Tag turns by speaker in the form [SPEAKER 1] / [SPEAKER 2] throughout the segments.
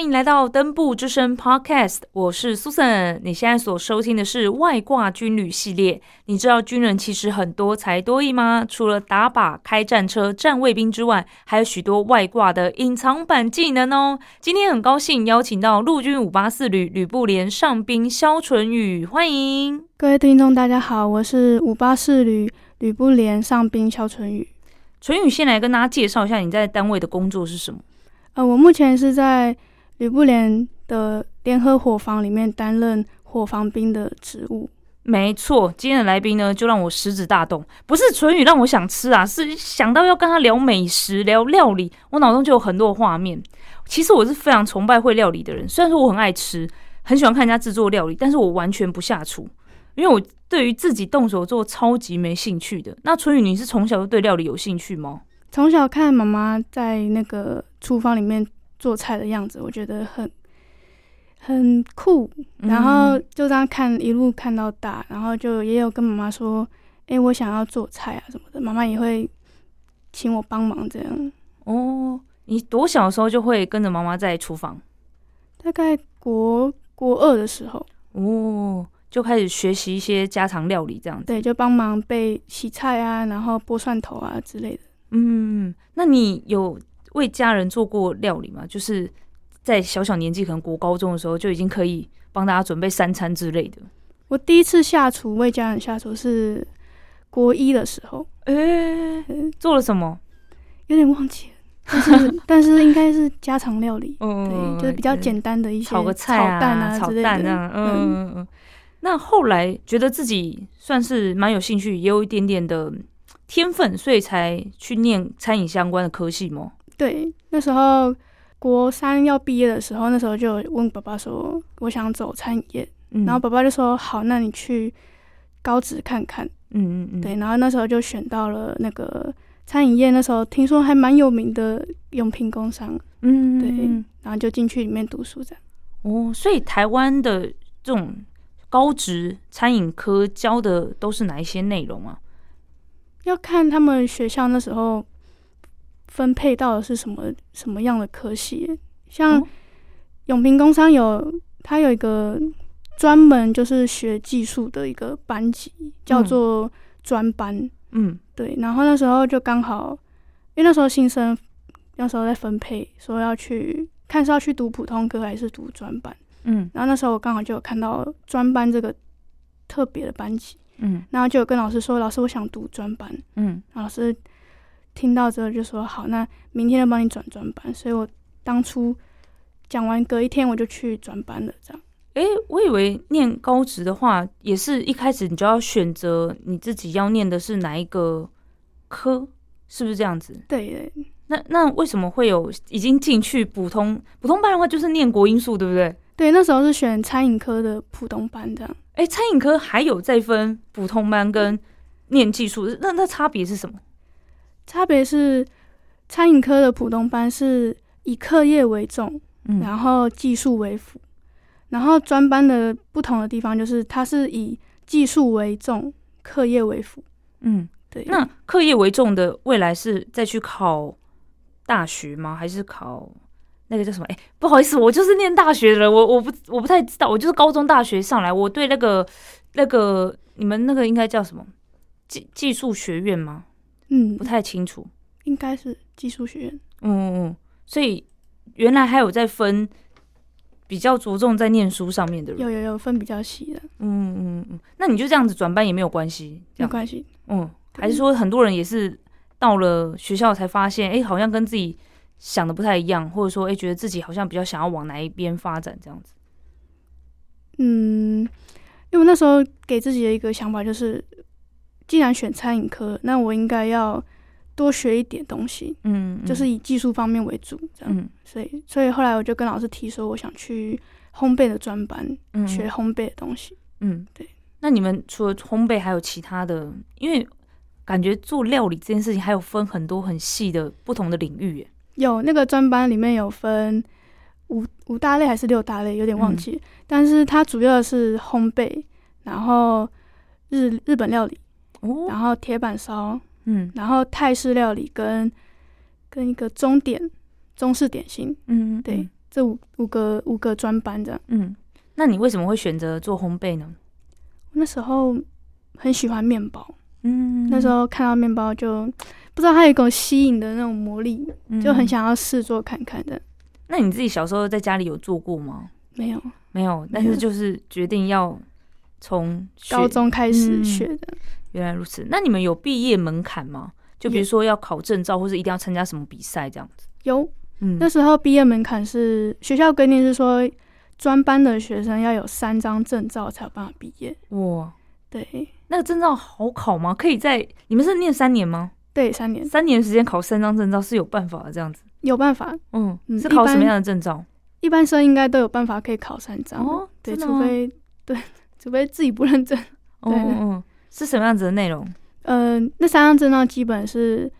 [SPEAKER 1] 欢迎来到登部之声 Podcast，我是 Susan。你现在所收听的是外挂军旅系列。你知道军人其实很多才多艺吗？除了打靶、开战车、站卫兵之外，还有许多外挂的隐藏版技能哦。今天很高兴邀请到陆军五八四旅旅部连上兵肖纯宇，欢迎
[SPEAKER 2] 各位听众，大家好，我是五八四旅旅部连上兵肖纯宇。
[SPEAKER 1] 纯宇，先来跟大家介绍一下你在单位的工作是什么？
[SPEAKER 2] 呃，我目前是在旅部连的联合伙房里面担任伙房兵的职务。
[SPEAKER 1] 没错，今天的来宾呢，就让我食指大动。不是纯宇让我想吃啊，是想到要跟他聊美食、聊料理，我脑中就有很多画面。其实我是非常崇拜会料理的人，虽然说我很爱吃，很喜欢看人家制作料理，但是我完全不下厨，因为我对于自己动手做超级没兴趣的。那纯宇，你是从小就对料理有兴趣吗？
[SPEAKER 2] 从小看妈妈在那个厨房里面。做菜的样子，我觉得很很酷，然后就这样看一路看到大，然后就也有跟妈妈说：“哎，我想要做菜啊什么的。”妈妈也会请我帮忙这样。
[SPEAKER 1] 哦，你多小的时候就会跟着妈妈在厨房？
[SPEAKER 2] 大概国国二的时候
[SPEAKER 1] 哦，就开始学习一些家常料理这样子。
[SPEAKER 2] 对，就帮忙备洗菜啊，然后剥蒜头啊之类的。
[SPEAKER 1] 嗯，那你有？为家人做过料理嘛？就是在小小年纪，可能国高中的时候就已经可以帮大家准备三餐之类的。
[SPEAKER 2] 我第一次下厨为家人下厨是国一的时候，
[SPEAKER 1] 哎，做了什么？
[SPEAKER 2] 有点忘记了，但是 但是应该是家常料理，对，就是比较简单的一些
[SPEAKER 1] 炒个菜啊、炒蛋啊，嗯嗯嗯。那后来觉得自己算是蛮有兴趣，也有一点点的天分，所以才去念餐饮相关的科系吗？
[SPEAKER 2] 对，那时候国三要毕业的时候，那时候就问爸爸说，我想走餐饮业，然后爸爸就说好，那你去高职看看。嗯嗯嗯。对，然后那时候就选到了那个餐饮业，那时候听说还蛮有名的用品工商。嗯。对，然后就进去里面读书这样。
[SPEAKER 1] 哦，所以台湾的这种高职餐饮科教的都是哪一些内容啊？
[SPEAKER 2] 要看他们学校那时候。分配到的是什么什么样的科系？像永平工商有，它有一个专门就是学技术的一个班级，叫做专班。嗯，对。然后那时候就刚好，因为那时候新生那时候在分配，说要去看是要去读普通科还是读专班。嗯，然后那时候我刚好就有看到专班这个特别的班级。嗯，然后就有跟老师说：“老师，我想读专班。”嗯，老师。听到之后就说好，那明天就帮你转转班。所以我当初讲完隔一天我就去转班了。这样，
[SPEAKER 1] 哎，我以为念高职的话，也是一开始你就要选择你自己要念的是哪一个科，是不是这样子？
[SPEAKER 2] 对。
[SPEAKER 1] 那那为什么会有已经进去普通普通班的话，就是念国音数，对不对？
[SPEAKER 2] 对，那时候是选餐饮科的普通班这样。
[SPEAKER 1] 哎，餐饮科还有再分普通班跟念技术，那那差别是什么？
[SPEAKER 2] 差别是，餐饮科的普通班是以课业为重，嗯然后技术为辅；然后专班的不同的地方就是它是以技术为重，课业为辅。嗯，对。
[SPEAKER 1] 那课业为重的未来是再去考大学吗？还是考那个叫什么？哎，不好意思，我就是念大学的人，我我不我不太知道，我就是高中大学上来，我对那个那个你们那个应该叫什么技技术学院吗？嗯，不太清楚，
[SPEAKER 2] 应该是技术学院。
[SPEAKER 1] 嗯嗯，所以原来还有在分比较着重在念书上面的人，
[SPEAKER 2] 有有有分比较细的。嗯
[SPEAKER 1] 嗯嗯，那你就这样子转班也没有关系，
[SPEAKER 2] 没关系。
[SPEAKER 1] 嗯，还是说很多人也是到了学校才发现，哎，好像跟自己想的不太一样，或者说，哎，觉得自己好像比较想要往哪一边发展这样子。
[SPEAKER 2] 嗯，因为那时候给自己的一个想法就是。既然选餐饮科，那我应该要多学一点东西，嗯，就是以技术方面为主，这样。所以，所以后来我就跟老师提说，我想去烘焙的专班，学烘焙的东西。嗯，对。
[SPEAKER 1] 那你们除了烘焙，还有其他的？因为感觉做料理这件事情，还有分很多很细的不同的领域。
[SPEAKER 2] 有那个专班里面有分五五大类还是六大类，有点忘记。但是它主要是烘焙，然后日日本料理。然后铁板烧，嗯，然后泰式料理跟跟一个中点中式点心，嗯，对，这五五个五个专班这样。
[SPEAKER 1] 嗯，那你为什么会选择做烘焙呢？
[SPEAKER 2] 那时候很喜欢面包，
[SPEAKER 1] 嗯
[SPEAKER 2] 那时候看到面包就不知道它有一种吸引的那种魔力，就很
[SPEAKER 1] 嗯
[SPEAKER 2] 想要试做看看的。
[SPEAKER 1] 那你自己小时候在家里有做过吗？
[SPEAKER 2] 没有，
[SPEAKER 1] 没有，但是就是决定要从
[SPEAKER 2] 高中开始
[SPEAKER 1] 嗯
[SPEAKER 2] 学的。
[SPEAKER 1] 原来如此。那你们有毕业门槛吗？就比如
[SPEAKER 2] 有
[SPEAKER 1] 说要考证照，或者一定要参加什么比赛这样子？
[SPEAKER 2] 有
[SPEAKER 1] 嗯，
[SPEAKER 2] 那时候毕业门槛是学校规定是说，专班的学生要有三张证照才有办法毕业。
[SPEAKER 1] 哇，
[SPEAKER 2] 对
[SPEAKER 1] 那个证照好考吗？可以在你们是念三年吗？
[SPEAKER 2] 对，三年
[SPEAKER 1] 三年时间考三张证照是有办法的，这样子。
[SPEAKER 2] 有办法，
[SPEAKER 1] 嗯，
[SPEAKER 2] 嗯
[SPEAKER 1] 是考什么样的证照？
[SPEAKER 2] 一般生应该都有办法可以考三张。
[SPEAKER 1] 哦，
[SPEAKER 2] 对，除非 对，除非自己不认真。
[SPEAKER 1] 哦，是什么样子的内容？
[SPEAKER 2] 呃，那三张证照基本是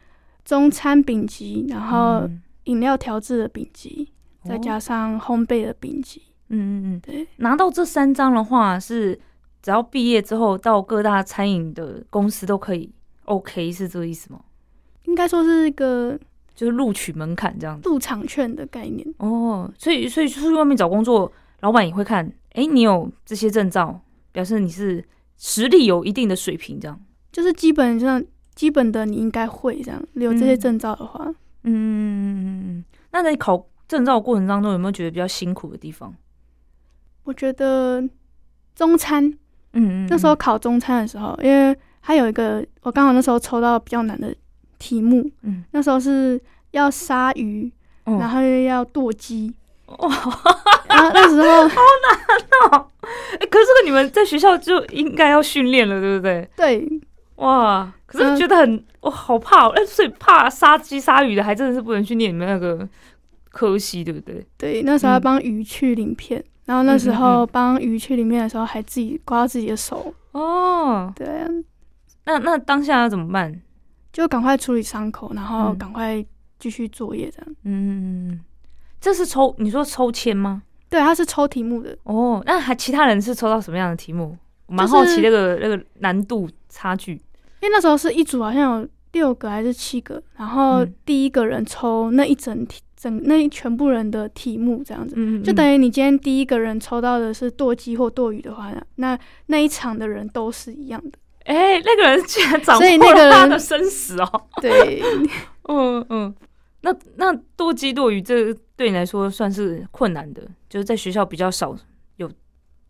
[SPEAKER 2] 中餐丙级，然后
[SPEAKER 1] 嗯
[SPEAKER 2] 饮料调制的丙级，再
[SPEAKER 1] 哦
[SPEAKER 2] 加上烘焙的丙级。
[SPEAKER 1] 嗯嗯嗯，
[SPEAKER 2] 对，
[SPEAKER 1] 拿到这三张的话，是只要毕业之后到各大餐饮的公司都可以 OK，是这个意思吗？
[SPEAKER 2] 应该说是一个
[SPEAKER 1] 就是录取门槛这样子。
[SPEAKER 2] 入场券的概念。
[SPEAKER 1] 哦，所以所以出去外面找工作，老板也会看，诶，你有这些证照，表示你是实力有一定的水平，这样。
[SPEAKER 2] 就是基本上基本的你应该会这样，有这些
[SPEAKER 1] 嗯
[SPEAKER 2] 证照的话，
[SPEAKER 1] 嗯，那在考证照的过程当中，有没有觉得比较辛苦的地方？
[SPEAKER 2] 我觉得中餐
[SPEAKER 1] 嗯嗯，
[SPEAKER 2] 那时候考中餐的时候，因为它有一个我刚好那时候抽到比较难的题目，
[SPEAKER 1] 嗯，
[SPEAKER 2] 那时候是要杀鱼，
[SPEAKER 1] 嗯
[SPEAKER 2] 然后又要剁鸡，
[SPEAKER 1] 哇，
[SPEAKER 2] 然后那时候 好难哦。
[SPEAKER 1] 诶可是这个你们在学校就应该要训练了，对不对？
[SPEAKER 2] 对。
[SPEAKER 1] 哇，可是
[SPEAKER 2] 嗯
[SPEAKER 1] 觉得很，我好怕哦，哎、所以怕杀鸡杀鱼的，还真的是不能去念你们那个科系，对不对？
[SPEAKER 2] 对，那时候要
[SPEAKER 1] 嗯。
[SPEAKER 2] 帮鱼去鳞片，然后那时候帮鱼去鳞片的时候还自己刮到自己的手，
[SPEAKER 1] 哦，
[SPEAKER 2] 对啊，
[SPEAKER 1] 那那当下要怎么办？
[SPEAKER 2] 就赶快处理伤口，然后
[SPEAKER 1] 嗯。
[SPEAKER 2] 赶快继续作业这样。
[SPEAKER 1] 嗯，这是抽，你说抽签吗？
[SPEAKER 2] 对，他是抽题目的，
[SPEAKER 1] 哦，那还其他人是抽到什么样的题目？我蛮好奇那个那个难度差距。
[SPEAKER 2] 因为那时候是一组好像有六个还是七个，然后
[SPEAKER 1] 嗯
[SPEAKER 2] 第一个人抽那一整题整那一全部人的题目这样子，
[SPEAKER 1] 嗯嗯
[SPEAKER 2] 就等于你今天第一个人抽到的是剁鸡或剁鱼的话，那那一场的人都是一样的。
[SPEAKER 1] 哎、那个人居然掌
[SPEAKER 2] 所以
[SPEAKER 1] 握
[SPEAKER 2] 那
[SPEAKER 1] 的生死哦。
[SPEAKER 2] 对，
[SPEAKER 1] 嗯 嗯，那那多鸡多鱼，这个对你来说算是困难的，就是在学校比较少有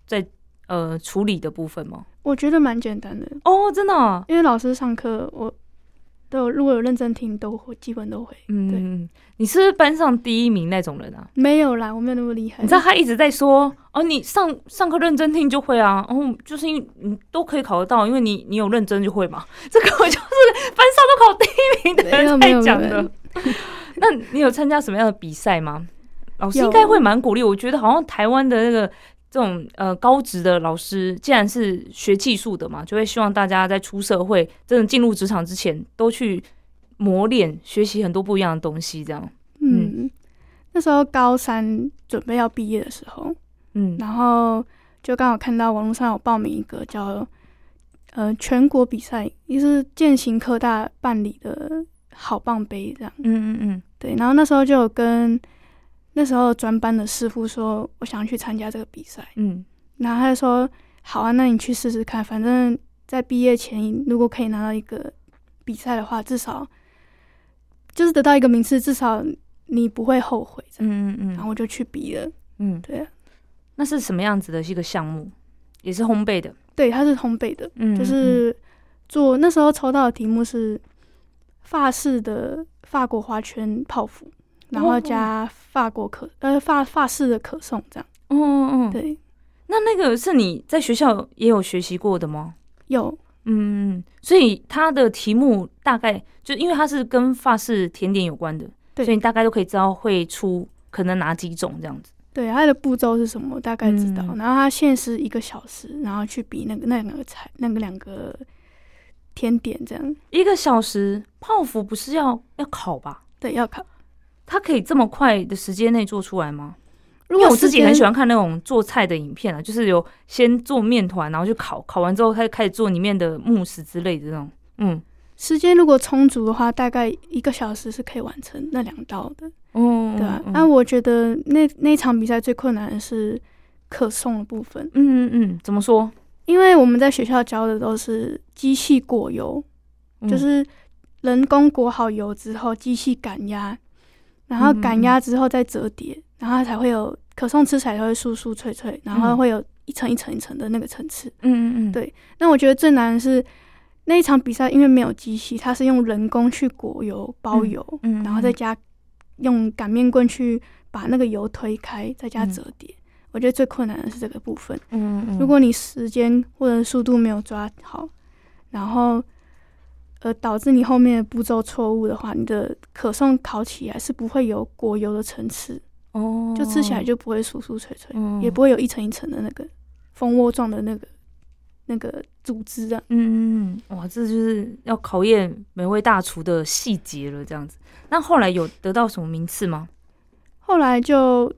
[SPEAKER 1] 在呃处理的部分吗？
[SPEAKER 2] 我觉得蛮简单的，
[SPEAKER 1] 哦，真的啊、
[SPEAKER 2] 因为老师上课我都有如果有认真听都会，基本都会。
[SPEAKER 1] 嗯，你是不是班上第一名那种人啊？
[SPEAKER 2] 没有啦，我没有那么厉害。
[SPEAKER 1] 你知道他一直在说哦，你上上课认真听就会啊，然哦，就是因为你都可以考得到，因为你你有认真就会嘛。这个就是班上都考第一名的人在讲的。那你有参加什么样的比赛吗？老师应该会蛮鼓励。我觉得好像台湾的那个这种呃高职的老师，既然是学技术的嘛，就会希望大家在出社会、真的进入职场之前，都去磨练、学习很多不一样的东西。这样，
[SPEAKER 2] 嗯，那时候高三准备要毕业的时候，
[SPEAKER 1] 嗯
[SPEAKER 2] 然后就刚好看到网络上有报名一个叫呃全国比赛，也是建行科大办理的好棒杯这样。
[SPEAKER 1] 嗯嗯嗯，
[SPEAKER 2] 对，然后那时候就有跟那时候专班的师傅说，我想去参加这个比赛，
[SPEAKER 1] 嗯。
[SPEAKER 2] 然后他就说好啊，那你去试试看，反正在毕业前如果可以拿到一个比赛的话，至少就是得到一个名次，至少你不会后悔。
[SPEAKER 1] 嗯嗯嗯。
[SPEAKER 2] 然后我就去比了，
[SPEAKER 1] 嗯，
[SPEAKER 2] 对啊，
[SPEAKER 1] 那是什么样子的一个项目？也是烘焙的，
[SPEAKER 2] 对，它是烘焙的，
[SPEAKER 1] 嗯
[SPEAKER 2] 就是做那时候抽到的题目是法式的法国花圈泡芙，然后
[SPEAKER 1] 哦
[SPEAKER 2] 加法国可呃法法式的可颂这样。
[SPEAKER 1] 嗯嗯嗯，
[SPEAKER 2] 对，
[SPEAKER 1] 那那个是你在学校也有学习过的吗？
[SPEAKER 2] 有
[SPEAKER 1] 嗯，所以它的题目大概就因为它是跟法式甜点有关的，
[SPEAKER 2] 对
[SPEAKER 1] 所以你大概都可以知道会出可能哪几种这样子。
[SPEAKER 2] 对它的步骤是什么，大概知道。
[SPEAKER 1] 嗯
[SPEAKER 2] 然后它限时一个小时，然后去比那个那两个菜那个两个甜点这样。
[SPEAKER 1] 一个小时泡芙不是要要烤吧？
[SPEAKER 2] 对，要烤。
[SPEAKER 1] 它可以这么快的时间内做出来吗？
[SPEAKER 2] 如果
[SPEAKER 1] 因为我自己很喜
[SPEAKER 2] 欢，
[SPEAKER 1] 看那种做菜的影片啊，就是有先做面团，然后去烤，烤完之后他就开始做里面的慕斯之类的那种。嗯，
[SPEAKER 2] 时间如果充足的话，大概一个小时是可以完成那两道的，
[SPEAKER 1] 哦，
[SPEAKER 2] 对啊。
[SPEAKER 1] 嗯
[SPEAKER 2] 那、我觉得那那一场比赛最困难的是可颂的部分，
[SPEAKER 1] 嗯嗯嗯，怎么说？
[SPEAKER 2] 因为我们在学校教的都是机器裹油，
[SPEAKER 1] 嗯。
[SPEAKER 2] 就是人工裹好油之后，机器擀压，然后
[SPEAKER 1] 嗯
[SPEAKER 2] 赶压之后再折叠，然后它才会有可颂吃起来才会酥酥脆脆，然后会有一层一层一层的那个层次。
[SPEAKER 1] 嗯嗯嗯，
[SPEAKER 2] 对那我觉得最难的是那一场比赛，因为没有机器，它是用人工去裹油、包油，
[SPEAKER 1] 嗯，
[SPEAKER 2] 然后再加用擀面棍去把那个油推开，再加
[SPEAKER 1] 嗯。
[SPEAKER 2] 折叠。我觉得最困难的是这个部分。
[SPEAKER 1] 嗯嗯，
[SPEAKER 2] 如果你时间或者速度没有抓好，然后呃导致你后面的步骤错误的话，你的可颂烤起来是不会有果油的层次，
[SPEAKER 1] 哦，
[SPEAKER 2] 就吃起来就不会酥酥脆脆，
[SPEAKER 1] 嗯
[SPEAKER 2] 也不会有一层一层的那个蜂窝状的那个那个组织啊。
[SPEAKER 1] 嗯嗯嗯，哇，这就是要考验每位大厨的细节了，这样子。那后来有得到什么名次吗？
[SPEAKER 2] 后来就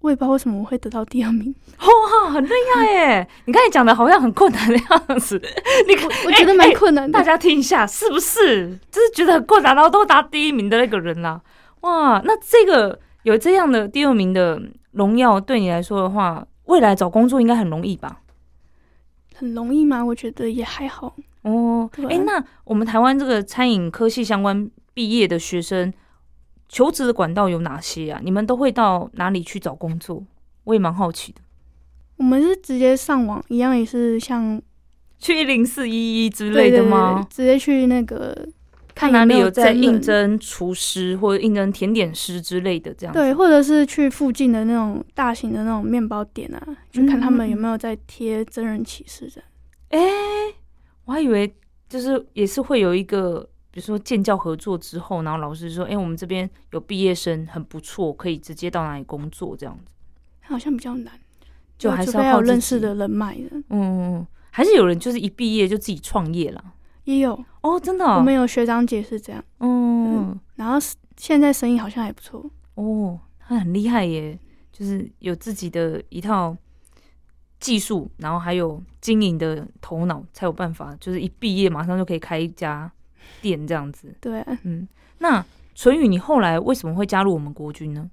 [SPEAKER 2] 我也不知道为什么我会得到第二名，
[SPEAKER 1] 哇，很厉害耶！你刚才讲的好像很困难的样子，你看，
[SPEAKER 2] 我觉得蛮困难的。
[SPEAKER 1] 大家听一下，是不是？就是觉得很困难，然后都拿第一名的那个人啦。哇，那这个有这样的第二名的荣耀，对你来说的话，未来找工作应该很容易吧？
[SPEAKER 2] 很容易吗？我觉得也还好。
[SPEAKER 1] 哦，哎、那我们台湾这个餐饮科系相关毕业的学生，求职的管道有哪些啊？你们都会到哪里去找工作？我也蛮好奇的。
[SPEAKER 2] 我们是直接上网，一样也是像
[SPEAKER 1] 去一零四一一之类的
[SPEAKER 2] 对对
[SPEAKER 1] 吗？
[SPEAKER 2] 直接去那个
[SPEAKER 1] 看哪里有在应征厨师或者应征甜点师之类的这样。
[SPEAKER 2] 对，或者是去附近的那种大型的那种面包店啊，去看他们有没有在贴真人启事这样。
[SPEAKER 1] 哎、我还以为就是也是会有一个，比如说建教合作之后，然后老师说，哎、我们这边有毕业生很不错，可以直接到哪里工作这样子，
[SPEAKER 2] 好像比较难，
[SPEAKER 1] 就还是
[SPEAKER 2] 有认识的人脉的，
[SPEAKER 1] 嗯，还是有人就是一毕业就自己创业了。
[SPEAKER 2] 也有。
[SPEAKER 1] 哦，真的、哦，
[SPEAKER 2] 我们有学长姐是这样，
[SPEAKER 1] 嗯，
[SPEAKER 2] 然后现在生意好像还不错。
[SPEAKER 1] 哦，他很厉害耶，就是有自己的一套技术，然后还有经营的头脑，才有办法，就是一毕业马上就可以开一家店这样子。
[SPEAKER 2] 对啊，
[SPEAKER 1] 嗯，那淳宇，你后来为什么会加入我们国军呢？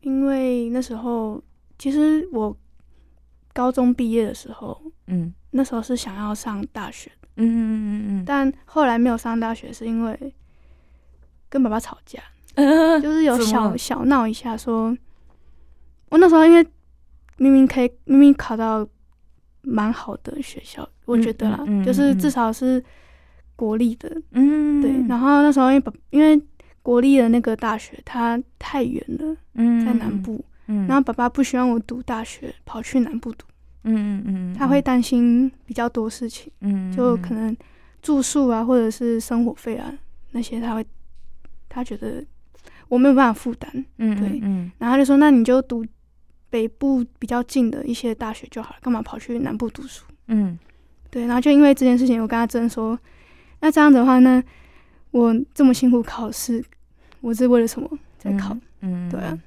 [SPEAKER 2] 因为那时候其实我高中毕业的时候，
[SPEAKER 1] 嗯
[SPEAKER 2] 那时候是想要上大学的，
[SPEAKER 1] 嗯嗯嗯
[SPEAKER 2] 但后来没有上大学，是因为跟爸爸吵架。
[SPEAKER 1] 嗯，
[SPEAKER 2] 就是有小小闹一下说，我那时候因为明明可以明明考到蛮好的学校，我觉得啦，
[SPEAKER 1] 嗯嗯
[SPEAKER 2] 就是
[SPEAKER 1] 嗯
[SPEAKER 2] 至少是国立的，
[SPEAKER 1] 嗯，
[SPEAKER 2] 对。然后那时候因为爸因为国立的那个大学它太远了，
[SPEAKER 1] 嗯。
[SPEAKER 2] 在南，部，
[SPEAKER 1] 嗯，
[SPEAKER 2] 然后爸爸不希望我读大学，跑去南部读，
[SPEAKER 1] 嗯嗯嗯，
[SPEAKER 2] 他会担心比较多事情，
[SPEAKER 1] 嗯，
[SPEAKER 2] 就可能住宿啊，或者是生活费啊那些，他会他觉得我没有办法负担。
[SPEAKER 1] 嗯
[SPEAKER 2] 对
[SPEAKER 1] 嗯。
[SPEAKER 2] 然后他就说：“那你就读北部比较近的一些大学就好了，干嘛跑去南部读书？
[SPEAKER 1] 嗯？”
[SPEAKER 2] 对，然后就因为这件事情，我跟他争说：“那这样子的话，呢我这么辛苦考试，我是为了什么在考？
[SPEAKER 1] 嗯，
[SPEAKER 2] 对啊，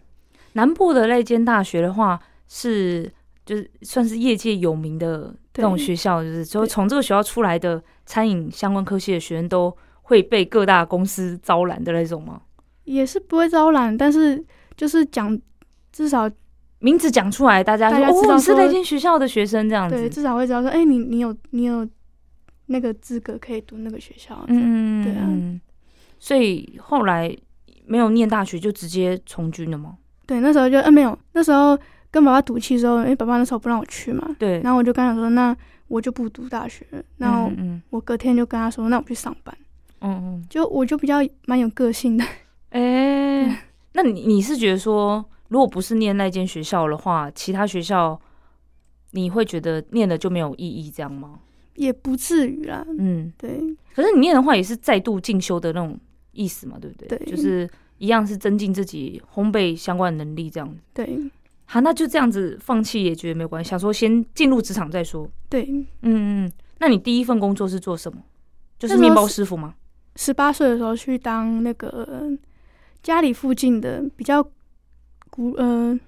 [SPEAKER 1] 南部的那间大学的话，是就是算是业界有名的那种学校，就是就从这个学校出来的餐饮相关科系的学生都会被各大公司招揽的那种吗？
[SPEAKER 2] 也是不会招揽，但是就是讲至少
[SPEAKER 1] 名字讲出来，大家说
[SPEAKER 2] 大家知道
[SPEAKER 1] 哦，你是
[SPEAKER 2] 说
[SPEAKER 1] 那间学校的学生这样
[SPEAKER 2] 对，
[SPEAKER 1] 子。
[SPEAKER 2] 至少会知道说，哎、你你有你有那个资格可以读那个学校。
[SPEAKER 1] 嗯，
[SPEAKER 2] 对啊
[SPEAKER 1] 嗯所以后来没有念大学，就直接从军了吗？
[SPEAKER 2] 对，那时候就嗯、没有，那时候跟爸爸赌气的时候，因为爸爸那时候不让我去嘛，
[SPEAKER 1] 对，
[SPEAKER 2] 然后我就跟他说，那我就不读大学了，然后
[SPEAKER 1] 嗯
[SPEAKER 2] 我隔天就跟他说，那我去上班。
[SPEAKER 1] 嗯嗯，
[SPEAKER 2] 就我就比较蛮有个性的，
[SPEAKER 1] 哎、那你你是觉得说，如果不是念那间学校的话，其他学校你会觉得念了就没有意义，这样吗？
[SPEAKER 2] 也不至于啦。
[SPEAKER 1] 嗯，
[SPEAKER 2] 对
[SPEAKER 1] 可是你念的话也是再度进修的那种意思嘛，对不对？
[SPEAKER 2] 对
[SPEAKER 1] 就是一样是增进自己烘焙相关的能力这样子。
[SPEAKER 2] 对
[SPEAKER 1] 好，那就这样子放弃也觉得没有关系，想说先进入职场再说。
[SPEAKER 2] 对，
[SPEAKER 1] 嗯嗯，那你第一份工作是做什么？就是面包
[SPEAKER 2] 是
[SPEAKER 1] 师傅吗？
[SPEAKER 2] 十八岁的时候去当那个家里附近的比较古呃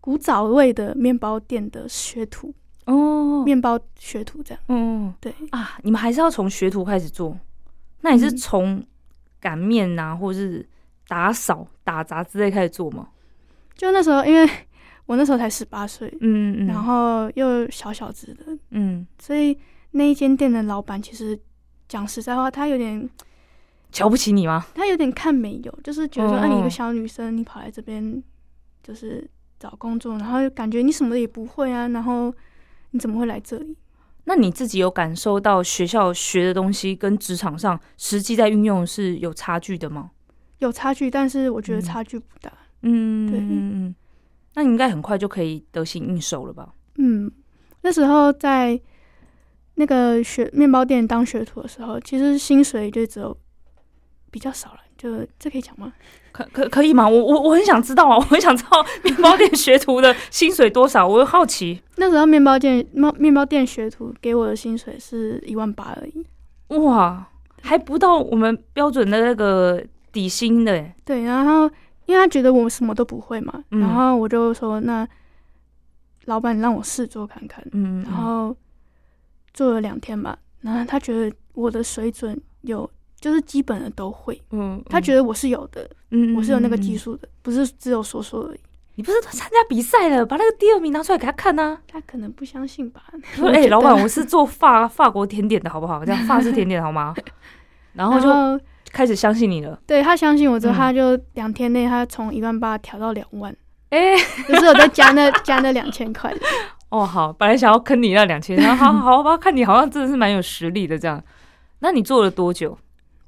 [SPEAKER 2] 古早味的面包店的学徒。
[SPEAKER 1] 哦，
[SPEAKER 2] 面包学徒这样。
[SPEAKER 1] 嗯
[SPEAKER 2] 对，
[SPEAKER 1] 啊，你们还是要从学徒开始做。那你是
[SPEAKER 2] 嗯
[SPEAKER 1] 从擀面啊、或者是打扫、打杂之类开始做吗？
[SPEAKER 2] 就那时候，因为 我那时候才十八岁，
[SPEAKER 1] 嗯嗯，
[SPEAKER 2] 然后又小小子的，
[SPEAKER 1] 嗯，
[SPEAKER 2] 所以那一间店的老板其实讲实在话，他有点
[SPEAKER 1] 瞧不起你吗？
[SPEAKER 2] 他有点看没有，就是觉得说，
[SPEAKER 1] 嗯
[SPEAKER 2] 啊，你一
[SPEAKER 1] 嗯
[SPEAKER 2] 个小女生，你跑来这边就是找工作，然后感觉你什么也不会啊，然后你怎么会来这里？
[SPEAKER 1] 那你自己有感受到学校学的东西跟职场上实际在运用是有差距的吗？
[SPEAKER 2] 有差距，但是我觉得
[SPEAKER 1] 嗯
[SPEAKER 2] 差距不大。
[SPEAKER 1] 嗯，
[SPEAKER 2] 对
[SPEAKER 1] 嗯嗯，那你应该很快就可以得心应手了吧？
[SPEAKER 2] 嗯，那时候在那个学面包店当学徒的时候，其实薪水就只有比较少了，就这可以讲吗？
[SPEAKER 1] 可可可以吗？我我我很想知道啊，我很想知道面包店学徒的薪水多少，我好奇。
[SPEAKER 2] 那时候面包店面面包店学徒给我的薪水是一万八而已。
[SPEAKER 1] 哇，还不到我们标准的那个底薪的耶。
[SPEAKER 2] 对，然后因为他觉得我什么都不会嘛，
[SPEAKER 1] 嗯
[SPEAKER 2] 然后我就说那老板让我试做看看，
[SPEAKER 1] 嗯，
[SPEAKER 2] 然后做了两天吧，然后他觉得我的水准有，就是基本的都会，
[SPEAKER 1] 嗯，
[SPEAKER 2] 他觉得我是有的，
[SPEAKER 1] 嗯
[SPEAKER 2] 我是有那个技
[SPEAKER 1] 术。
[SPEAKER 2] 的，不是只有说说而已。
[SPEAKER 1] 你不是参加比赛了，把那个第二名拿出来给他看呐、
[SPEAKER 2] 他可能不相信吧？
[SPEAKER 1] 说：“哎、老板，我是做法法国甜点的，好不好？这样法式甜点好吗？”然后就开始相信你了。
[SPEAKER 2] 对他相信我之后，
[SPEAKER 1] 嗯
[SPEAKER 2] 他就两天内他从一万八调到两万，
[SPEAKER 1] 哎、
[SPEAKER 2] 就是我在加那加那两千块。
[SPEAKER 1] 哦，好，本来想要坑你那两千，然后好好好吧，看你好像真的是蛮有实力的这样。那你做了多久？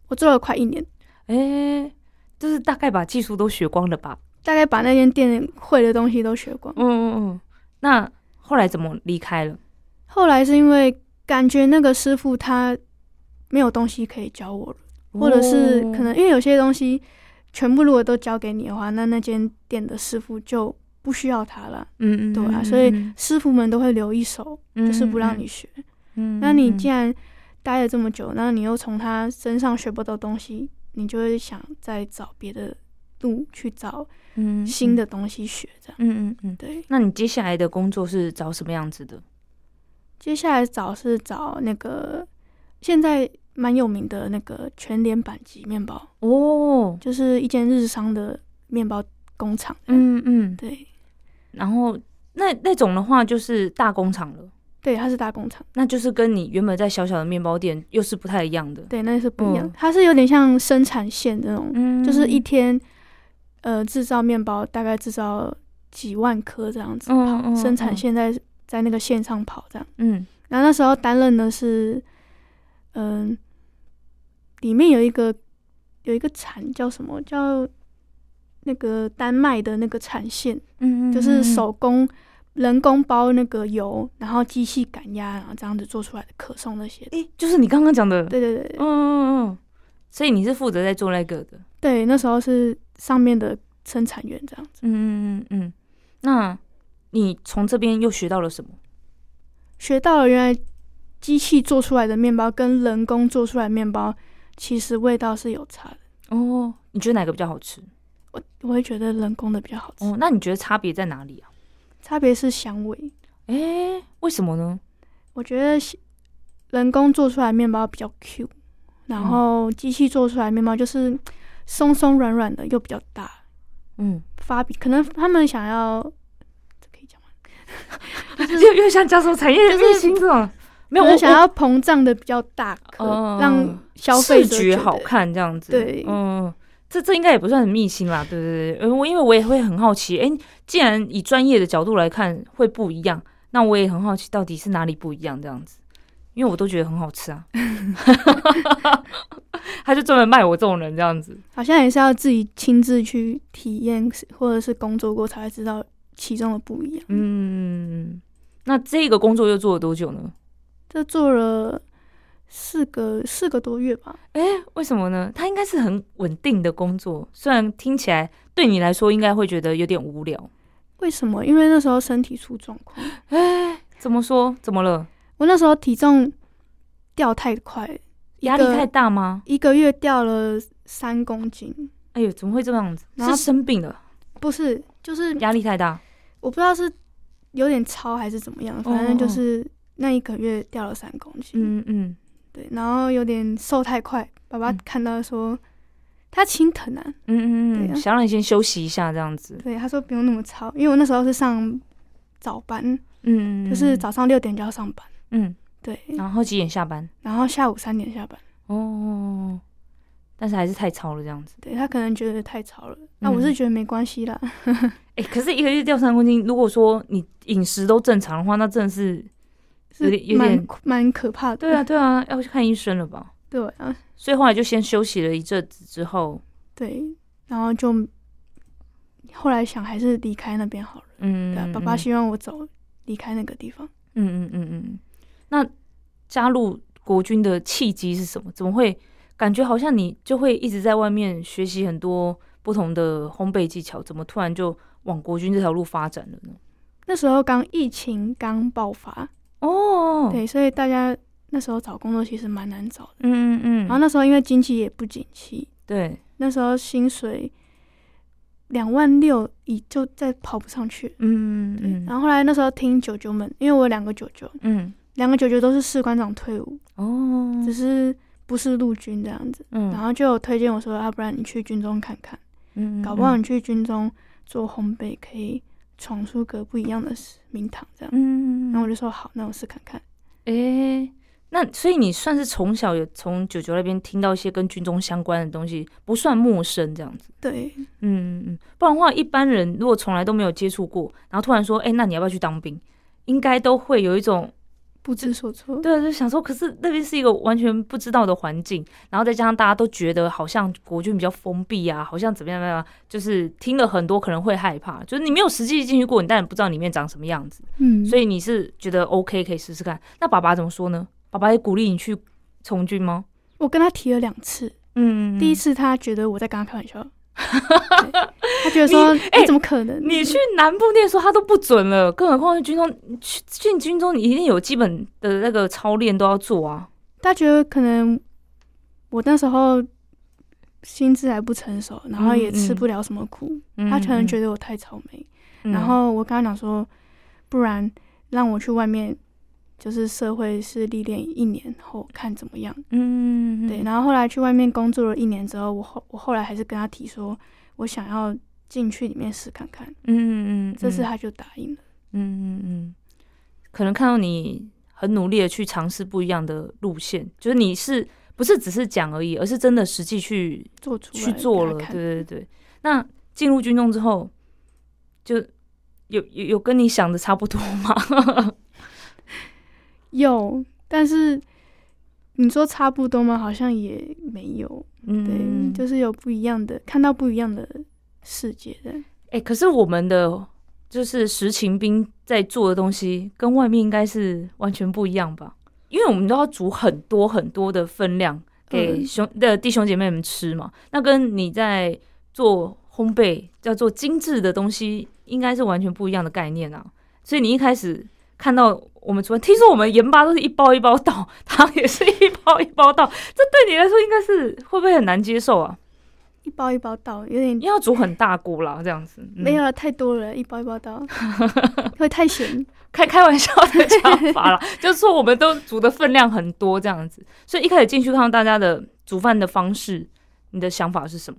[SPEAKER 2] 我做了快一年，
[SPEAKER 1] 哎、就是大概把技术都学光了吧？
[SPEAKER 2] 大概把那间店会的东西都学光。
[SPEAKER 1] 嗯嗯嗯。那后来怎么离开了？
[SPEAKER 2] 后来是因为感觉那个师傅他没有东西可以教我了，或者是
[SPEAKER 1] 哦
[SPEAKER 2] 可能因为有些东西全部如果都交给你的话，那那间店的师傅就不需要他了，
[SPEAKER 1] 嗯嗯，
[SPEAKER 2] 对啊，
[SPEAKER 1] 嗯
[SPEAKER 2] 所以
[SPEAKER 1] 嗯
[SPEAKER 2] 师傅们都会留一手，
[SPEAKER 1] 嗯
[SPEAKER 2] 就是不让你学。
[SPEAKER 1] 嗯，
[SPEAKER 2] 那你
[SPEAKER 1] 嗯
[SPEAKER 2] 既然待了这么久，那你又从他身上学不到东西，你就会想再找别的路去找
[SPEAKER 1] 嗯
[SPEAKER 2] 新，的东西学，这样
[SPEAKER 1] 嗯嗯嗯。
[SPEAKER 2] 对。
[SPEAKER 1] 那你接下来的工作是找什么样子的？
[SPEAKER 2] 接下来找是找那个现在蛮有名的那个全联板级面包，
[SPEAKER 1] 哦，
[SPEAKER 2] 就是一间日商的面包工厂。
[SPEAKER 1] 嗯嗯，
[SPEAKER 2] 对
[SPEAKER 1] 然后那那种的话就是大工厂了，
[SPEAKER 2] 对，它是大工厂，
[SPEAKER 1] 那就是跟你原本在小小的面包店又是不太一样的。
[SPEAKER 2] 对，那是不一样。
[SPEAKER 1] 嗯
[SPEAKER 2] 它是有点像生产线这种，
[SPEAKER 1] 嗯
[SPEAKER 2] 就是一天呃制造面包大概制造几万颗这样子跑，
[SPEAKER 1] 嗯嗯
[SPEAKER 2] 生产
[SPEAKER 1] 嗯
[SPEAKER 2] 线在在那个线上跑这样。
[SPEAKER 1] 嗯
[SPEAKER 2] 然后那时候担任的是，嗯、里面有一个有一个产叫什么叫那个丹麦的那个产线，
[SPEAKER 1] 嗯，
[SPEAKER 2] 就是手工人工包那个油，然后机器赶压，然后这样子做出来的可颂那些。
[SPEAKER 1] 诶，就是你刚刚讲的，
[SPEAKER 2] 对对对对
[SPEAKER 1] 嗯嗯嗯，所以你是负责在做那个的，
[SPEAKER 2] 对，那时候是上面的生产员这样子，
[SPEAKER 1] 嗯嗯嗯嗯。那你从这边又学到了什么？
[SPEAKER 2] 学到了原来机器做出来的面包跟人工做出来的面包其实味道是有差的。
[SPEAKER 1] 哦，你觉得哪个比较好吃？
[SPEAKER 2] 我我会觉得人工的比较好吃，
[SPEAKER 1] 哦，那你觉得差别在哪里啊？
[SPEAKER 2] 差别是香味。
[SPEAKER 1] 诶，为什么呢？
[SPEAKER 2] 我觉得人工做出来面包比较 Q，然
[SPEAKER 1] 嗯
[SPEAKER 2] 后机器做出来面包就是松松软软的，又比较大，
[SPEAKER 1] 嗯，
[SPEAKER 2] 发比可能他们想要，这可以讲吗？
[SPEAKER 1] 又又像加州产业
[SPEAKER 2] 就是
[SPEAKER 1] 明星这种，没有我
[SPEAKER 2] 想要膨胀的比较大让消费者觉得
[SPEAKER 1] 觉好。看这样子。
[SPEAKER 2] 对
[SPEAKER 1] 嗯，这这应该也不算很秘辛啦，对不对。呃，我因为我也会很好奇，诶，既然以专业的角度来看会不一样，那我也很好奇到底是哪里不一样这样子，因为我都觉得很好吃啊。他就专门卖我这种人这样子。
[SPEAKER 2] 好像也是要自己亲自去体验或者是工作过才会知道其中的不一样。
[SPEAKER 1] 嗯，那这个工作又做了多久呢？
[SPEAKER 2] 这做了四个四个多月吧。
[SPEAKER 1] 诶，为什么呢？他应该是很稳定的工作，虽然听起来对你来说应该会觉得有点无聊。
[SPEAKER 2] 为什么？因为那时候身体出状况，
[SPEAKER 1] 诶，怎么说？怎么了？
[SPEAKER 2] 我那时候体重掉太快
[SPEAKER 1] 压力太大吗？
[SPEAKER 2] 一个月掉了三公斤。
[SPEAKER 1] 哎呦，怎么会这样子？是生病了，
[SPEAKER 2] 不是，就是
[SPEAKER 1] 压力太大。
[SPEAKER 2] 我不知道是有点超还是怎么样，反正就是那一个月掉了三公斤。
[SPEAKER 1] 嗯嗯，
[SPEAKER 2] 对，然后有点瘦太快，爸爸看到说他心疼啊。
[SPEAKER 1] 嗯嗯嗯，
[SPEAKER 2] 啊
[SPEAKER 1] 想让你先休息一下这样子。
[SPEAKER 2] 对，他说不用那么操，因为我那时候是上早班，
[SPEAKER 1] 嗯，
[SPEAKER 2] 就是早上六点就要上班。
[SPEAKER 1] 嗯，
[SPEAKER 2] 对，
[SPEAKER 1] 然后几点下班？
[SPEAKER 2] 然后下午三点下班。
[SPEAKER 1] 哦，但是还是太超了这样子。
[SPEAKER 2] 对他可能觉得太吵了，那、我是觉得没关系啦。
[SPEAKER 1] 哎、可是一个月掉三公斤，如果说你饮食都正常的话，那真的是有
[SPEAKER 2] 是
[SPEAKER 1] 点有
[SPEAKER 2] 蛮
[SPEAKER 1] 点
[SPEAKER 2] 蛮可怕的。
[SPEAKER 1] 对啊，对啊，要去看医生了吧？
[SPEAKER 2] 对啊，
[SPEAKER 1] 所以后来就先休息了一阵子之后，
[SPEAKER 2] 对，然后就后来想还是离开那边好了。
[SPEAKER 1] 嗯，
[SPEAKER 2] 对啊，爸爸希望我走离开那个地方。
[SPEAKER 1] 嗯嗯嗯嗯，那加入国军的契机是什么？怎么会感觉好像你就会一直在外面学习很多不同的烘焙技巧，怎么突然就往国军这条路发展了呢？
[SPEAKER 2] 那时候刚疫情刚爆发，
[SPEAKER 1] 哦，
[SPEAKER 2] 对，所以大家那时候找工作其实蛮难找的。
[SPEAKER 1] 嗯嗯嗯，
[SPEAKER 2] 然后那时候因为经济也不景气，
[SPEAKER 1] 对，
[SPEAKER 2] 那时候薪水两万六，已就再跑不上去。对，
[SPEAKER 1] 嗯嗯
[SPEAKER 2] 然后后来那时候听舅舅们，因为我有两个舅舅，
[SPEAKER 1] 嗯，
[SPEAKER 2] 两个舅舅都是士官长退伍，
[SPEAKER 1] 哦，
[SPEAKER 2] 只是不是陆军这样子，
[SPEAKER 1] 嗯，
[SPEAKER 2] 然后就有推荐我说，要不然你去军中看看，
[SPEAKER 1] 嗯，
[SPEAKER 2] 搞不好你去军中做烘焙可以闯出个不一样的名堂这样。
[SPEAKER 1] 嗯，
[SPEAKER 2] 然后我就说好，那我试看看。
[SPEAKER 1] 诶，那所以你算是从小有从九九那边听到一些跟军中相关的东西，不算陌生这样子。
[SPEAKER 2] 对，
[SPEAKER 1] 嗯嗯嗯，不然的话，一般人如果从来都没有接触过，然后突然说，哎、那你要不要去当兵？应该都会有一种，
[SPEAKER 2] 不知所措。
[SPEAKER 1] 对，就想说，可是那边是一个完全不知道的环境，然后再加上大家都觉得好像国军比较封闭啊，好像怎么样怎么样，就是听了很多可能会害怕，就是你没有实际进去过，你当然不知道里面长什么样子。
[SPEAKER 2] 嗯，
[SPEAKER 1] 所以你是觉得 OK 可以试试看。那爸爸怎么说呢？爸爸也鼓励你去从军吗？
[SPEAKER 2] 我跟他提了两次，
[SPEAKER 1] 嗯，
[SPEAKER 2] 第一次他觉得我在跟他开玩笑，对 他觉得说
[SPEAKER 1] 你哎
[SPEAKER 2] 你怎么可能？
[SPEAKER 1] 你去南部念书，他都不准了，更何况是军中，去进军中，你一定有基本的那个操练都要做啊。
[SPEAKER 2] 他觉得可能我那时候心智还不成熟，然后也吃不了什么苦，他可能觉
[SPEAKER 1] 得，
[SPEAKER 2] 得我太草莓。
[SPEAKER 1] 嗯
[SPEAKER 2] 然后我跟他讲说，不然让我去外面，就是社会是历练一年后看怎么样。
[SPEAKER 1] 嗯，
[SPEAKER 2] 对，然后后来去外面工作了一年之后，我后我后来还是跟他提说，我想要进去里面试看看。
[SPEAKER 1] 嗯嗯嗯，
[SPEAKER 2] 这次他就答应了。
[SPEAKER 1] 嗯嗯嗯，可能看到你很努力的去尝试不一样的路线，就是你是不是只是讲而已，而是真的实际去
[SPEAKER 2] 做出
[SPEAKER 1] 去做了，对对对。那进入军中之后，就有有有跟你想的差不多吗？
[SPEAKER 2] 有，但是你说差不多吗？好像也没有。嗯对，
[SPEAKER 1] 嗯，
[SPEAKER 2] 就是有不一样的，看到不一样的世界的。
[SPEAKER 1] 哎、可是我们的就是实勤兵在做的东西，跟外面应该是完全不一样吧？因为我们都要煮很多很多的分量给
[SPEAKER 2] 嗯
[SPEAKER 1] 兄的弟兄姐妹们吃嘛，那跟你在做烘焙叫做精致的东西，应该是完全不一样的概念啊。所以你一开始看到我们厨房，听说我们盐巴都是一包一包倒，汤也是一包一包倒，这对你来说应该是会不会很难接受啊？
[SPEAKER 2] 一包一包倒，有点
[SPEAKER 1] 要煮很大锅啦，这样子、嗯
[SPEAKER 2] 没有了，太多了，一包一包倒，会太咸。
[SPEAKER 1] 开开玩笑的讲法啦，就是说我们都煮的分量很多这样子，所以一开始进去看到大家的煮饭的方式，你的想法是什么？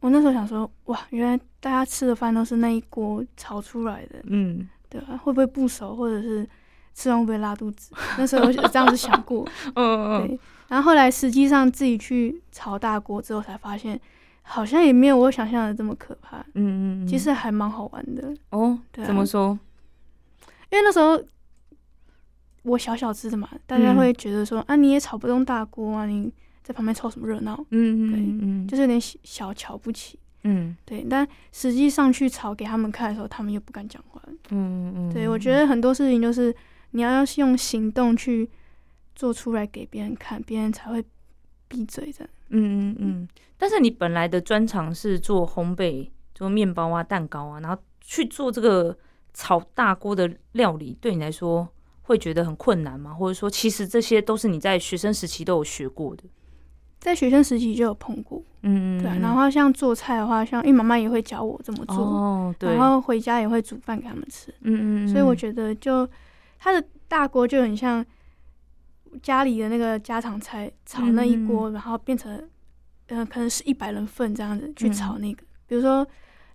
[SPEAKER 2] 我那时候想说，哇，原来大家吃的饭都是那一锅炒出来的，
[SPEAKER 1] 嗯
[SPEAKER 2] 对吧、会不会不熟，或者是吃完会不会拉肚子？那时候有这样子想过，
[SPEAKER 1] 嗯嗯
[SPEAKER 2] 对。然后后来实际上自己去炒大锅之后，才发现好像也没有我想象的这么可怕，
[SPEAKER 1] 嗯嗯，
[SPEAKER 2] 其实还蛮好玩的。
[SPEAKER 1] 哦，
[SPEAKER 2] 对啊
[SPEAKER 1] 怎么说？
[SPEAKER 2] 因为那时候我小小只的嘛，大家
[SPEAKER 1] 嗯
[SPEAKER 2] 会觉得说、啊，你也炒不动大锅啊，你在旁边凑什么热闹？
[SPEAKER 1] 嗯
[SPEAKER 2] 对
[SPEAKER 1] 嗯嗯
[SPEAKER 2] 就是有点小小瞧不起。
[SPEAKER 1] 嗯
[SPEAKER 2] 对，但实际上去炒给他们看的时候，他们又不敢讲话。
[SPEAKER 1] 嗯嗯，
[SPEAKER 2] 对我觉得很多事情就是你要用行动去做出来给别人看，别人才会闭嘴的。
[SPEAKER 1] 嗯嗯嗯，但是你本来的专长是做烘焙，做面包啊、蛋糕啊，然后去做这个炒大锅的料理，对你来说会觉得很困难吗？或者说，其实这些都是你在学生时期都有学过的？
[SPEAKER 2] 在学生时期就有碰过，
[SPEAKER 1] 嗯，
[SPEAKER 2] 对啊。然后像做菜的话，像因为妈妈也会教我怎么做，
[SPEAKER 1] 哦，对，
[SPEAKER 2] 然后回家也会煮饭给他们吃，
[SPEAKER 1] 嗯嗯，
[SPEAKER 2] 所以我觉得就它的大锅就很像家里的那个家常菜炒那一锅，然后变成呃可能是一百人份这样子去炒那个，比如说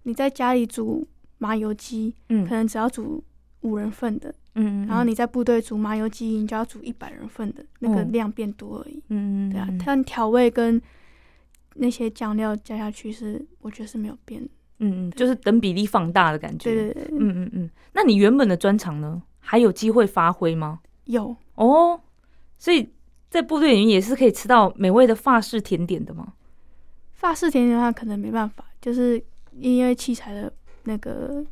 [SPEAKER 2] 你在家里煮麻油鸡，
[SPEAKER 1] 嗯。
[SPEAKER 2] 可能只要煮五人份的。
[SPEAKER 1] 嗯，
[SPEAKER 2] 然后你在部队煮麻油鸡，你就要煮一百人份的，那个
[SPEAKER 1] 嗯
[SPEAKER 2] 量变多而已。
[SPEAKER 1] 嗯，嗯，
[SPEAKER 2] 对啊
[SPEAKER 1] 嗯，
[SPEAKER 2] 但调味跟那些酱料加下去是，我觉得是没有变的。
[SPEAKER 1] 嗯嗯，就是等比例放大的感觉，
[SPEAKER 2] 对对对，对
[SPEAKER 1] 嗯嗯嗯。那你原本的专长呢，还有机会发挥吗？
[SPEAKER 2] 有
[SPEAKER 1] 哦，所以在部队里面也是可以吃到美味的法式甜点的吗？
[SPEAKER 2] 法式甜点的话，可能没办法，就是因为器材的那个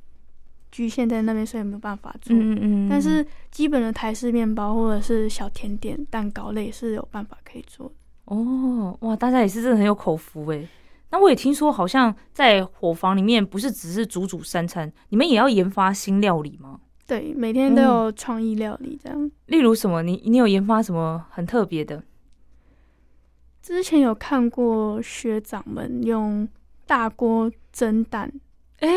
[SPEAKER 2] 局限在那边，所以没有办法做。
[SPEAKER 1] 嗯嗯
[SPEAKER 2] 但是基本的台式面包或者是小甜点、蛋糕类是有办法可以做的。
[SPEAKER 1] 哦，哇，大家也是真的很有口福哎。那我也听说，好像在伙房里面不是只是煮煮三餐，你们也要研发新料理吗？
[SPEAKER 2] 对，每天都有创意料理这样。
[SPEAKER 1] 例如什么？你你有研发什么很特别的？
[SPEAKER 2] 之前有看过学长们用大锅蒸蛋，
[SPEAKER 1] 诶，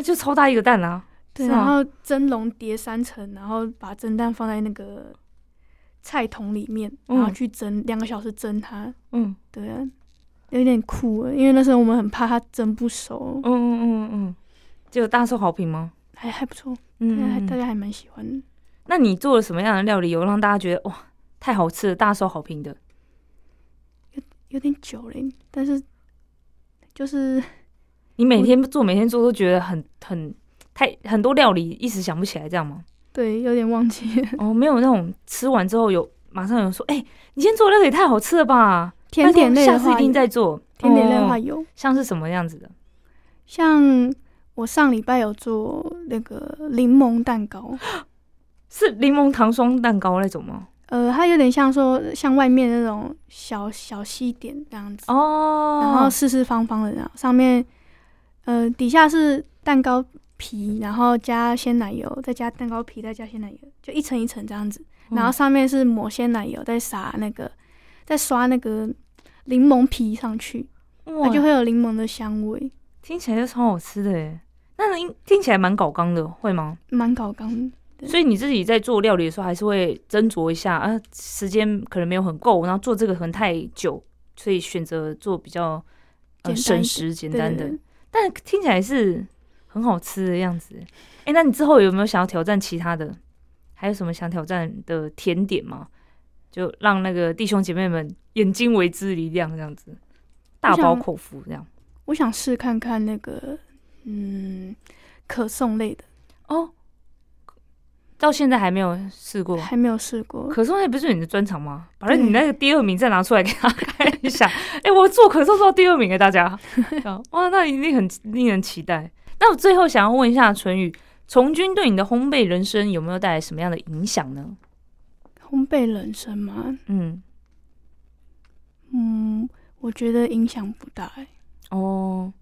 [SPEAKER 1] 那就超大一个蛋啦、
[SPEAKER 2] 对，然后蒸笼叠三层，然后把蒸蛋放在那个菜桶里面，
[SPEAKER 1] 嗯
[SPEAKER 2] 然后去蒸两个小时蒸它。
[SPEAKER 1] 嗯
[SPEAKER 2] 对啊，有点酷欸，因为那时候我们很怕它蒸不熟
[SPEAKER 1] 嗯，嗯嗯嗯，结果大受好评吗？
[SPEAKER 2] 还还不错，
[SPEAKER 1] 嗯
[SPEAKER 2] 大家还大家还蛮喜欢的。
[SPEAKER 1] 那你做了什么样的料理，有让大家觉得哇太好吃了，大受好评的？
[SPEAKER 2] 有有点久了，但是就是
[SPEAKER 1] 你每天做，每天做都觉得很很太很多料理，一时想不起来，这样吗？
[SPEAKER 2] 对有点忘记
[SPEAKER 1] 哦，没有那种吃完之后有马上有人说，哎、你今天做的料理也太好吃了吧？
[SPEAKER 2] 甜点类的话
[SPEAKER 1] 下次一定再做。
[SPEAKER 2] 甜点类的
[SPEAKER 1] 哦
[SPEAKER 2] 话有，
[SPEAKER 1] 像是什么样子的？
[SPEAKER 2] 像我上礼拜有做那个柠檬蛋糕，
[SPEAKER 1] 是柠檬糖霜蛋糕那种吗？
[SPEAKER 2] 呃，它有点像说像外面那种小小西点这样子，
[SPEAKER 1] 哦，
[SPEAKER 2] 然后四四方方的，然后上面呃底下是蛋糕皮，然后加鲜奶油，再加蛋糕皮，再加鲜奶油，就一层一层这样子，
[SPEAKER 1] 嗯
[SPEAKER 2] 然后上面是抹鲜奶油，再撒那个再刷那个柠檬皮上去，
[SPEAKER 1] 哇
[SPEAKER 2] 它就会有柠檬的香味，
[SPEAKER 1] 听起来就超好吃的耶。那应听起来蛮搞纲的，会吗？
[SPEAKER 2] 蛮搞刚的。
[SPEAKER 1] 所以你自己在做料理的时候，还是会斟酌一下啊，时间可能没有很够，然后做这个可能太久，所以选择做比较呃省时简单的但听起来是很好吃的样子。哎、那你之后有没有想要挑战其他的？还有什么想挑战的甜点吗？就让那个弟兄姐妹们眼睛为之一亮，这样子，大饱口福这样。
[SPEAKER 2] 我想试看看那个嗯可颂类的，
[SPEAKER 1] 哦，到现在还没有试过。
[SPEAKER 2] 还没有试过。
[SPEAKER 1] 可颂那不是你的专长吗？把你那个第二名再拿出来给大家看一下。哎、我做可颂做到第二名给大家，啊哇，那一定很令人期待。那我最后想要问一下纯宇，从军对你的烘焙人生有没有带来什么样的影响呢？
[SPEAKER 2] 烘焙人生吗，
[SPEAKER 1] 嗯，
[SPEAKER 2] 嗯，我觉得影响不大、欸。
[SPEAKER 1] 哦，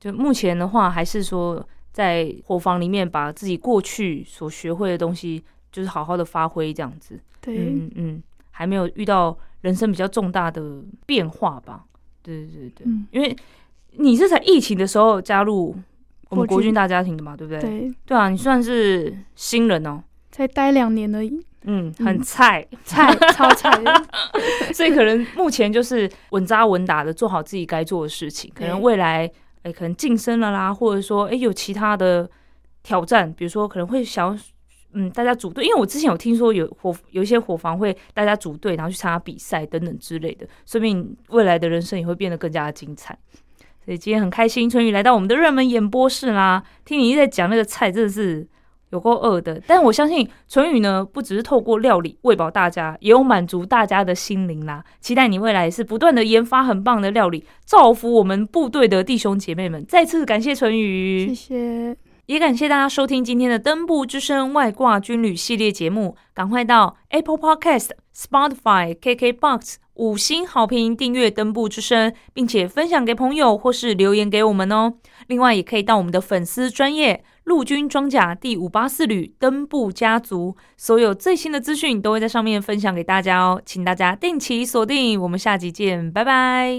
[SPEAKER 1] 就目前的话，还是说在伙房里面把自己过去所学会的东西，就是好好的发挥这样子。
[SPEAKER 2] 对，
[SPEAKER 1] 嗯嗯，还没有遇到人生比较重大的变化吧？对对对对，
[SPEAKER 2] 嗯，
[SPEAKER 1] 因为你是在疫情的时候加入我们
[SPEAKER 2] 国军
[SPEAKER 1] 大家庭的嘛，对不对？
[SPEAKER 2] 对，
[SPEAKER 1] 对啊，你算是新人哦，
[SPEAKER 2] 才待两年而已，
[SPEAKER 1] 嗯，
[SPEAKER 2] 嗯。
[SPEAKER 1] 很菜，
[SPEAKER 2] 菜。超菜。的。
[SPEAKER 1] 所以可能目前就是稳扎稳打的做好自己该做的事情，可能未来哎、可能晋升了啦，或者说哎、有其他的挑战，比如说可能会想要。嗯，大家组队，因为我之前有听说有火有一些火房会大家组队，然后去参加比赛等等之类的，说明未来的人生也会变得更加的精彩。所以今天很开心，春雨来到我们的热门演播室啦。听你一直在讲那个菜，真的是有够饿的。但我相信春雨呢，不只是透过料理喂饱大家，也有满足大家的心灵啦。期待你未来是不断的研发很棒的料理，造福我们部队的弟兄姐妹们。再次感谢春雨，
[SPEAKER 2] 谢谢，
[SPEAKER 1] 也感谢大家收听今天的登部之声外挂军旅系列节目。赶快到 Apple Podcast、Spotify、KKBox 五星好评、订阅登部之声，并且分享给朋友或是留言给我们哦。另外，也可以到我们的粉丝专业陆军装甲第五八四旅登部家族，所有最新的资讯都会在上面分享给大家哦。请大家定期锁定，我们下集见，拜拜。